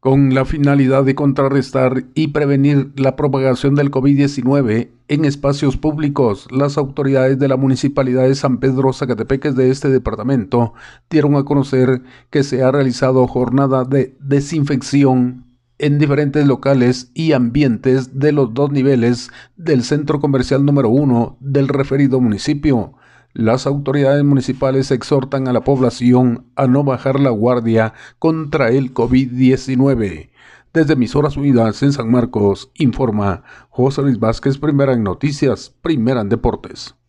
Con la finalidad de contrarrestar y prevenir la propagación del COVID-19 en espacios públicos, las autoridades de la Municipalidad de San Pedro Zacatepeques de este departamento dieron a conocer que se ha realizado jornada de desinfección en diferentes locales y ambientes de los dos niveles del centro comercial número uno del referido municipio las autoridades municipales exhortan a la población a no bajar la guardia contra el COVID-19. Desde Emisoras Unidas en San Marcos, informa José Luis Vázquez, primera en noticias, primera en deportes.